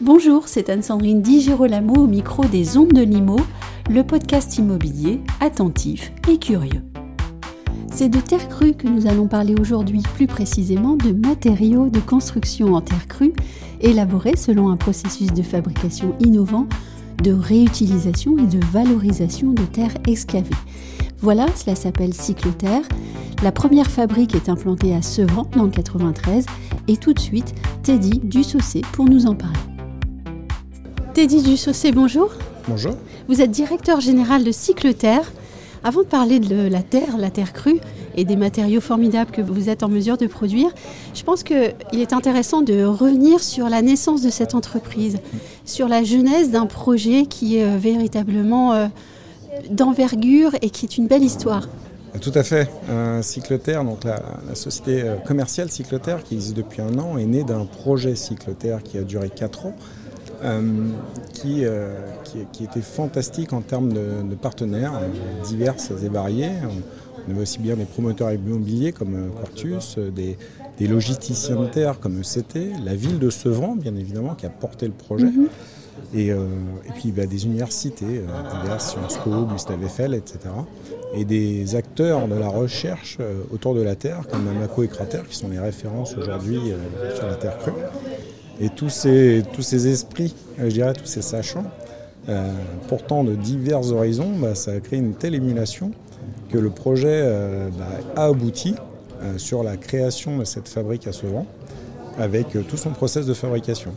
Bonjour, c'est Anne-Sandrine Di Girolamo au micro des Ondes de Limo, le podcast immobilier attentif et curieux. C'est de terre crue que nous allons parler aujourd'hui, plus précisément de matériaux de construction en terre crue, élaborés selon un processus de fabrication innovant, de réutilisation et de valorisation de terres excavées. Voilà, cela s'appelle Cycloterre. La première fabrique est implantée à Sevran dans le 93 et tout de suite Teddy Dussaucé pour nous en parler. Teddy Dussaucé, bonjour. Bonjour. Vous êtes directeur général de Cycleterre. Avant de parler de la terre, la terre crue et des matériaux formidables que vous êtes en mesure de produire, je pense qu'il est intéressant de revenir sur la naissance de cette entreprise, sur la genèse d'un projet qui est euh, véritablement euh, d'envergure et qui est une belle histoire. Tout à fait. Euh, Cycloterre, donc la, société euh, commerciale Cycloterre qui existe depuis un an, est née d'un projet Cycloterre qui a duré 4 ans euh, qui, euh, qui, était fantastique en termes de, partenaires euh, divers et variés. On, avait aussi bien des promoteurs immobiliers comme Quartus, des, logisticiens de terre comme ECT, la ville de Sevran, bien évidemment, qui a porté le projet. Mhm. Et, puis bah, des universités diverses, Sciences Po, Gustave Eiffel, etc. Et des acteurs de la recherche autour de la Terre, comme Mako et Crater, qui sont les références aujourd'hui sur la Terre crue. Et tous ces, tous ces esprits, euh, je dirais, tous ces sachants, euh, pourtant de divers horizons, bah, ça a créé une telle émulation que le projet euh, bah, a abouti sur la création de cette fabrique à Sevran, avec tout son process de fabrication.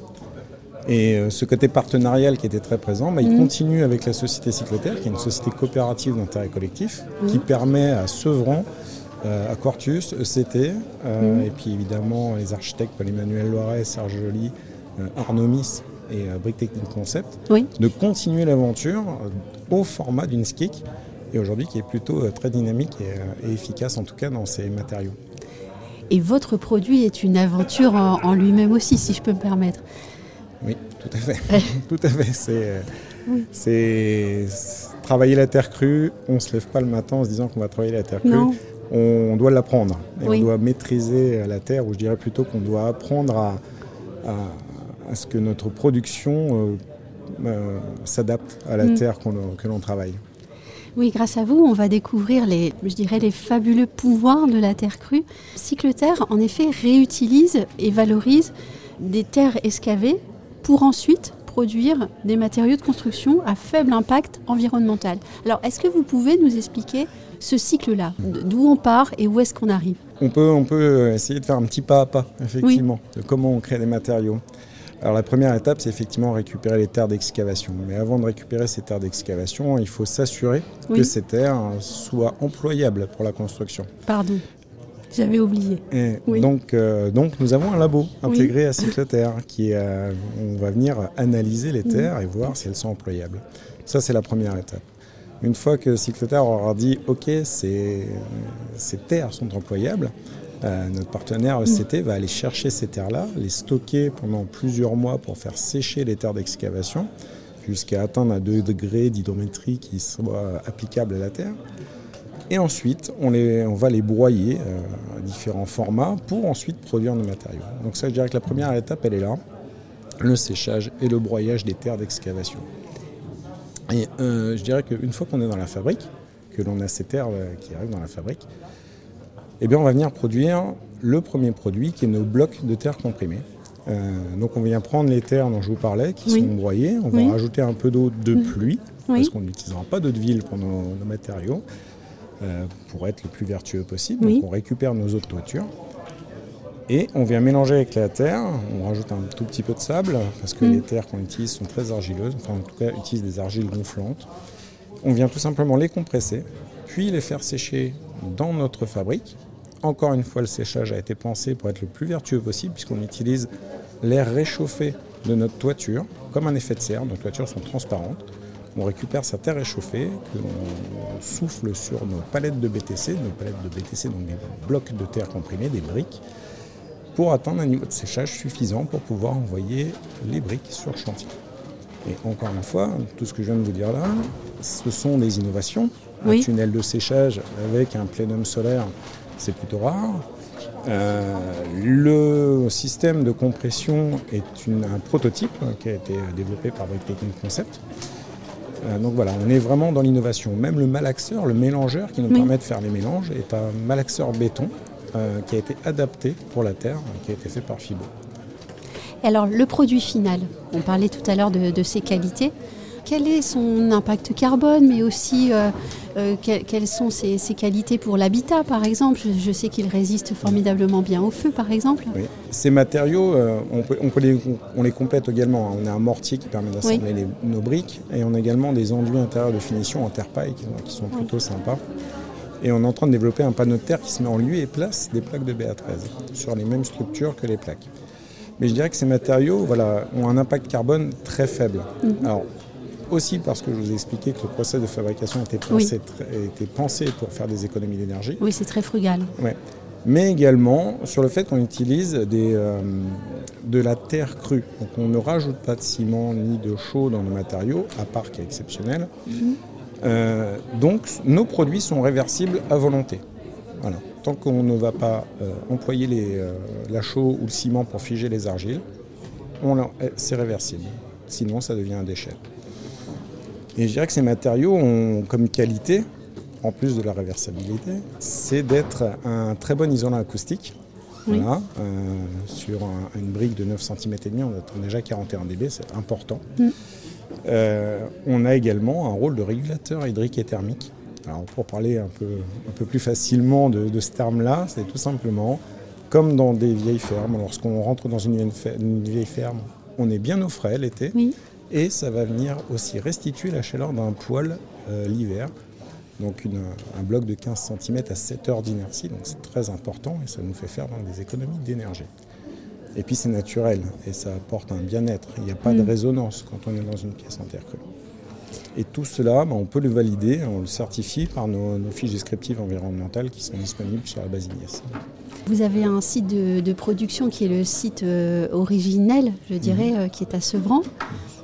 Et ce côté partenarial qui était très présent, bah, il mmh. continue avec la société Cycloterre, qui est une société coopérative d'intérêt collectif, qui permet à Sevran à Quartus, ECT, euh, mhm. et puis évidemment les architectes Paul-Emmanuel Loiret, Serge Joly, euh, Arnaud Miss et Brick Technique Concept, de continuer l'aventure au format d'une SKIC, et aujourd'hui qui est plutôt très dynamique et, efficace en tout cas dans ses matériaux. Et votre produit est une aventure en, lui-même aussi, si je peux me permettre. Oui, tout à fait. tout à fait. C'est travailler la terre crue. On ne se lève pas le matin en se disant qu'on va travailler la terre crue on doit l'apprendre. on doit maîtriser la terre, ou je dirais plutôt qu'on doit apprendre à, ce que notre production euh, euh, s'adapte à la mm. terre que l'on travaille. Oui, grâce à vous, on va découvrir les, je dirais, les fabuleux pouvoirs de la terre crue. Cycle Terre, en effet, réutilise et valorise des terres excavées pour ensuite produire des matériaux de construction à faible impact environnemental. Alors, est-ce que vous pouvez nous expliquer ce cycle-là D'où on part et où est-ce qu'on arrive on peut, on peut essayer de faire un petit pas à pas, effectivement, de comment on crée des matériaux. Alors la première étape, c'est effectivement récupérer les terres d'excavation. Mais avant de récupérer ces terres d'excavation, il faut s'assurer que ces terres soient employables pour la construction. Pardon. J'avais oublié. donc, euh, donc nous avons un labo intégré à Cycloterre qui euh, on va venir analyser les terres et voir si elles sont employables. Ça c'est la première étape. Une fois que Cycloterre aura dit OK, ces, terres sont employables, euh, notre partenaire ECT va aller chercher ces terres-là, les stocker pendant plusieurs mois pour faire sécher les terres d'excavation jusqu'à atteindre un 2 degrés d'hydrométrie qui soit applicable à la terre. Et ensuite, on, les, on va les broyer euh, à différents formats pour ensuite produire nos matériaux. Donc ça, je dirais que la première étape, elle est là, le séchage et le broyage des terres d'excavation. Et euh, je dirais qu'une fois qu'on est dans la fabrique, que l'on a ces terres euh, qui arrivent dans la fabrique, eh bien on va venir produire le premier produit qui est nos blocs de terre comprimés. Euh, donc on vient prendre les terres dont je vous parlais, qui sont broyées, on va rajouter un peu d'eau de pluie, parce qu'on n'utilisera pas d'eau de ville pour nos, matériaux, pour être le plus vertueux possible. Donc on récupère nos eaux de toiture. Et on vient mélanger avec la terre, on rajoute un tout petit peu de sable, parce que mm. les terres qu'on utilise sont très argileuses, enfin en tout cas utilisent des argiles gonflantes. On vient tout simplement les compresser, puis les faire sécher dans notre fabrique. Encore une fois, le séchage a été pensé pour être le plus vertueux possible, puisqu'on utilise l'air réchauffé de notre toiture, comme un effet de serre. Nos toitures sont transparentes. On récupère sa terre réchauffée, que l'on souffle sur nos palettes de BTC, nos palettes de BTC, donc des blocs de terre comprimés, des briques. Pour atteindre un niveau de séchage suffisant pour pouvoir envoyer les briques sur le chantier. Et encore une fois, tout ce que je viens de vous dire là, ce sont des innovations. Un tunnel de séchage avec un plénum solaire, c'est plutôt rare. Euh, le système de compression est un prototype qui a été développé par Brick Technique Concept. Euh, donc voilà, on est vraiment dans l'innovation. Même le malaxeur, le mélangeur qui nous permet de faire les mélanges, est un malaxeur béton euh, qui a été adapté pour la terre, qui a été fait par Fibo. Alors le produit final, on parlait tout à l'heure de, ses qualités. Quel est son impact carbone, mais aussi euh, euh, quelles sont ses, qualités pour l'habitat, par exemple? Je, sais qu'il résiste formidablement bien au feu, par exemple. Ces matériaux, on, les, complète également. On a un mortier qui permet d'assembler nos briques et on a également des enduits intérieurs de finition en terre paille qui, sont plutôt sympas. Et on est en train de développer un panneau de terre qui se met en lieu et place des plaques de BA13 sur les mêmes structures que les plaques. Mais je dirais que ces matériaux voilà, ont un impact carbone très faible. Mhm. Alors, aussi parce que je vous ai expliqué que le process de fabrication était pensé, était pensé pour faire des économies d'énergie. Oui, c'est très frugal. Ouais. Mais également sur le fait qu'on utilise des, euh, de la terre crue. Donc on ne rajoute pas de ciment ni de chaux dans nos matériaux, à part qui est exceptionnel. Mhm. Euh, donc nos produits sont réversibles à volonté. Tant qu'on ne va pas euh, employer les, euh, la chaux ou le ciment pour figer les argiles, c'est réversible. Sinon, ça devient un déchet. Et je dirais que ces matériaux ont comme qualité, en plus de la réversibilité, c'est d'être un très bon isolant acoustique. sur une brique de 9 cm et demi, on attend déjà 41 dB, c'est important. Mm. Euh, on a également un rôle de régulateur hydrique et thermique. Alors pour parler un peu, un peu plus facilement de, ce terme-là, c'est tout simplement comme dans des vieilles fermes. Lorsqu'on rentre dans une vieille ferme, on est bien au frais l'été. Et ça va venir aussi restituer la chaleur d'un poêle euh, l'hiver. Donc un bloc de 15 cm à 7 heures d'inertie, donc c'est très important et ça nous fait faire des économies d'énergie. Et puis c'est naturel et ça apporte un bien-être. Il n'y a pas de mm. résonance quand on est dans une pièce en terre crue. Et tout cela, ben, on peut le valider, on le certifie par nos, fiches descriptives environnementales qui sont disponibles sur la base INES. Vous avez un site de, production qui est le site euh, originel, je dirais, mm. euh, qui est à Sevran.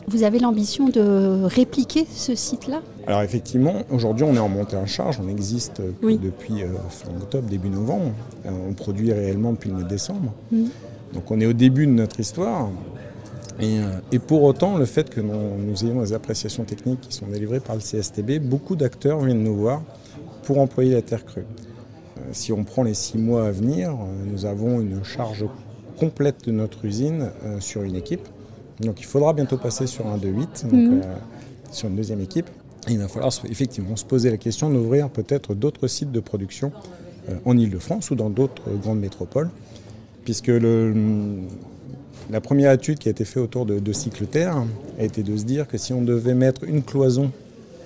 Vous avez l'ambition de répliquer ce site-là? Alors effectivement, aujourd'hui on est en montée en charge, on existe depuis euh, fin octobre, début novembre. on produit réellement depuis le mois de décembre. Mm. Donc on est au début de notre histoire. Euh, et, pour autant, le fait que nous, ayons des appréciations techniques qui sont délivrées par le CSTB, beaucoup d'acteurs viennent nous voir pour employer la terre crue. Euh, si on prend les six mois à venir, euh, nous avons une charge complète de notre usine sur une équipe. Donc il faudra bientôt passer sur un 2-8, mhm. sur une deuxième équipe. il va falloir effectivement se poser la question d'ouvrir peut-être d'autres sites de production en Ile-de-France ou dans d'autres grandes métropoles puisque la première étude qui a été faite autour de, de cycle terre a été de se dire que si on devait mettre une cloison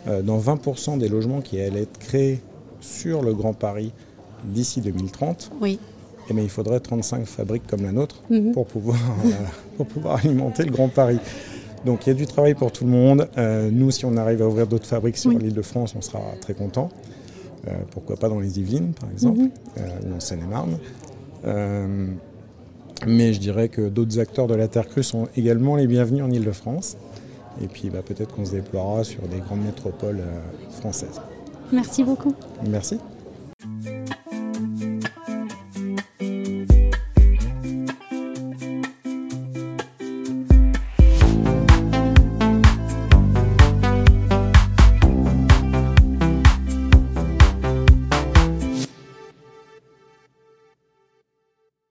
euh, dans 20% des logements qui allaient être créés sur le Grand Paris d'ici 2030, oui. eh bien, il faudrait 35 fabriques comme la nôtre mhm. pour, pouvoir, euh, pour pouvoir alimenter le Grand Paris. Donc il y a du travail pour tout le monde. Euh, nous, si on arrive à ouvrir d'autres fabriques sur l'île de France, on sera très content. pourquoi pas dans les Yvelines, par exemple, mhm. ou en Seine-et-Marne. Mais je dirais que d'autres acteurs de la Terre crue sont également les bienvenus en Ile-de-France. Et puis bah, peut-être qu'on se déploiera sur des grandes métropoles euh, françaises. Merci beaucoup. Merci.